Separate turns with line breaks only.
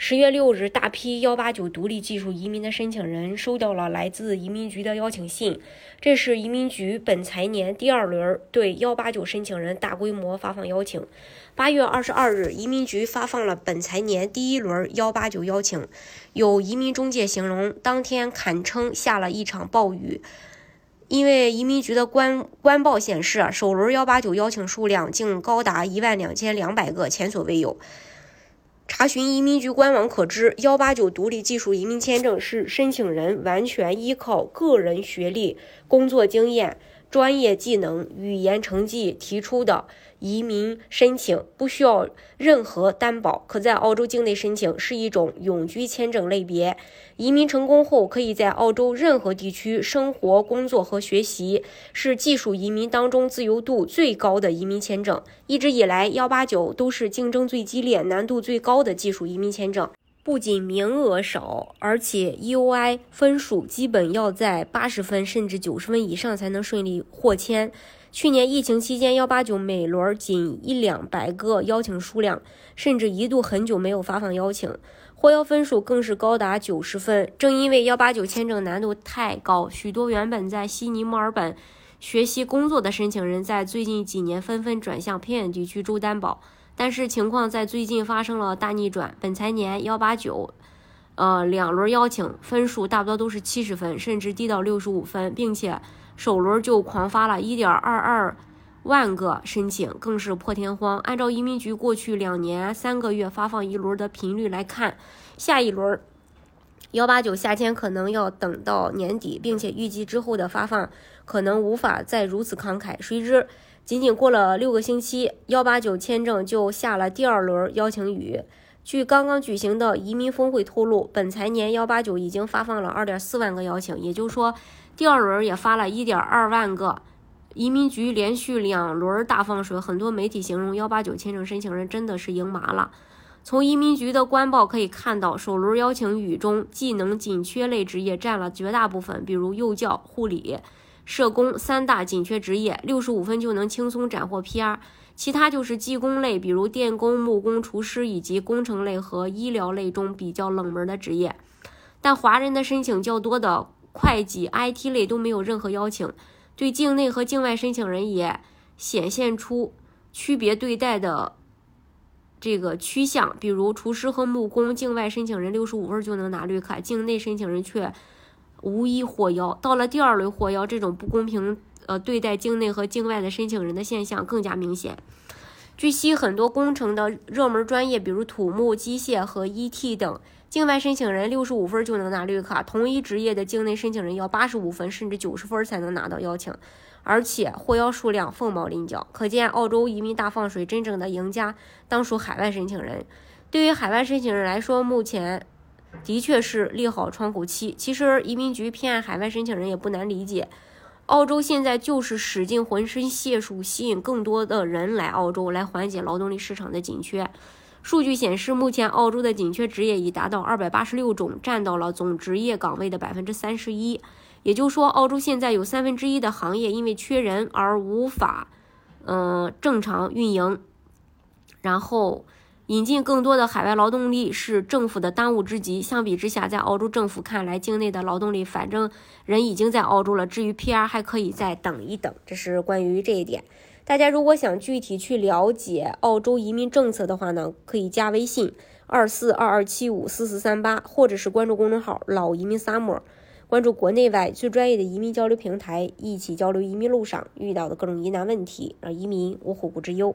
十月六日，大批幺八九独立技术移民的申请人收到了来自移民局的邀请信。这是移民局本财年第二轮对幺八九申请人大规模发放邀请。八月二十二日，移民局发放了本财年第一轮幺八九邀请。有移民中介形容，当天堪称下了一场暴雨，因为移民局的官官报显示，首轮幺八九邀请数量竟高达一万两千两百个，前所未有。查询移民局官网可知，幺八九独立技术移民签证是申请人完全依靠个人学历、工作经验。专业技能、语言成绩提出的移民申请不需要任何担保，可在澳洲境内申请，是一种永居签证类别。移民成功后，可以在澳洲任何地区生活、工作和学习，是技术移民当中自由度最高的移民签证。一直以来，幺八九都是竞争最激烈、难度最高的技术移民签证。不仅名额少，而且 EOI 分数基本要在八十分甚至九十分以上才能顺利获签。去年疫情期间，幺八九每轮仅一两百个邀请数量，甚至一度很久没有发放邀请。获邀分数更是高达九十分。正因为幺八九签证难度太高，许多原本在悉尼、墨尔本学习工作的申请人在最近几年纷纷转向偏远地区州担保。但是情况在最近发生了大逆转，本财年幺八九，呃，两轮邀请分数大多都是七十分，甚至低到六十五分，并且首轮就狂发了一点二二万个申请，更是破天荒。按照移民局过去两年三个月发放一轮的频率来看，下一轮幺八九下签可能要等到年底，并且预计之后的发放可能无法再如此慷慨。谁知？仅仅过了六个星期，幺八九签证就下了第二轮邀请雨。据刚刚举行的移民峰会透露，本财年幺八九已经发放了二点四万个邀请，也就是说，第二轮也发了一点二万个。移民局连续两轮大放水，很多媒体形容幺八九签证申请人真的是赢麻了。从移民局的官报可以看到，首轮邀请雨中，技能紧缺类职业占了绝大部分，比如幼教、护理。社工三大紧缺职业，六十五分就能轻松斩获 PR。其他就是技工类，比如电工、木工、厨师，以及工程类和医疗类中比较冷门的职业。但华人的申请较多的会计、IT 类都没有任何邀请。对境内和境外申请人也显现出区别对待的这个趋向，比如厨师和木工，境外申请人六十五分就能拿绿卡，境内申请人却。无一获邀，到了第二轮获邀，这种不公平呃对待境内和境外的申请人的现象更加明显。据悉，很多工程的热门专业，比如土木、机械和 ET 等，境外申请人六十五分就能拿绿卡，同一职业的境内申请人要八十五分甚至九十分才能拿到邀请，而且获邀数量凤毛麟角。可见，澳洲移民大放水，真正的赢家当属海外申请人。对于海外申请人来说，目前。的确是利好窗口期。其实移民局偏爱海外申请人也不难理解。澳洲现在就是使尽浑身解数吸引更多的人来澳洲，来缓解劳动力市场的紧缺。数据显示，目前澳洲的紧缺职业已达到二百八十六种，占到了总职业岗位的百分之三十一。也就是说，澳洲现在有三分之一的行业因为缺人而无法，嗯，正常运营。然后。引进更多的海外劳动力是政府的当务之急。相比之下，在澳洲政府看来，境内的劳动力反正人已经在澳洲了，至于 PR 还可以再等一等。这是关于这一点。大家如果想具体去了解澳洲移民政策的话呢，可以加微信二四二二七五四四三八，或者是关注公众号“老移民 summer”，关注国内外最专业的移民交流平台，一起交流移民路上遇到的各种疑难问题，让移民无后顾之忧。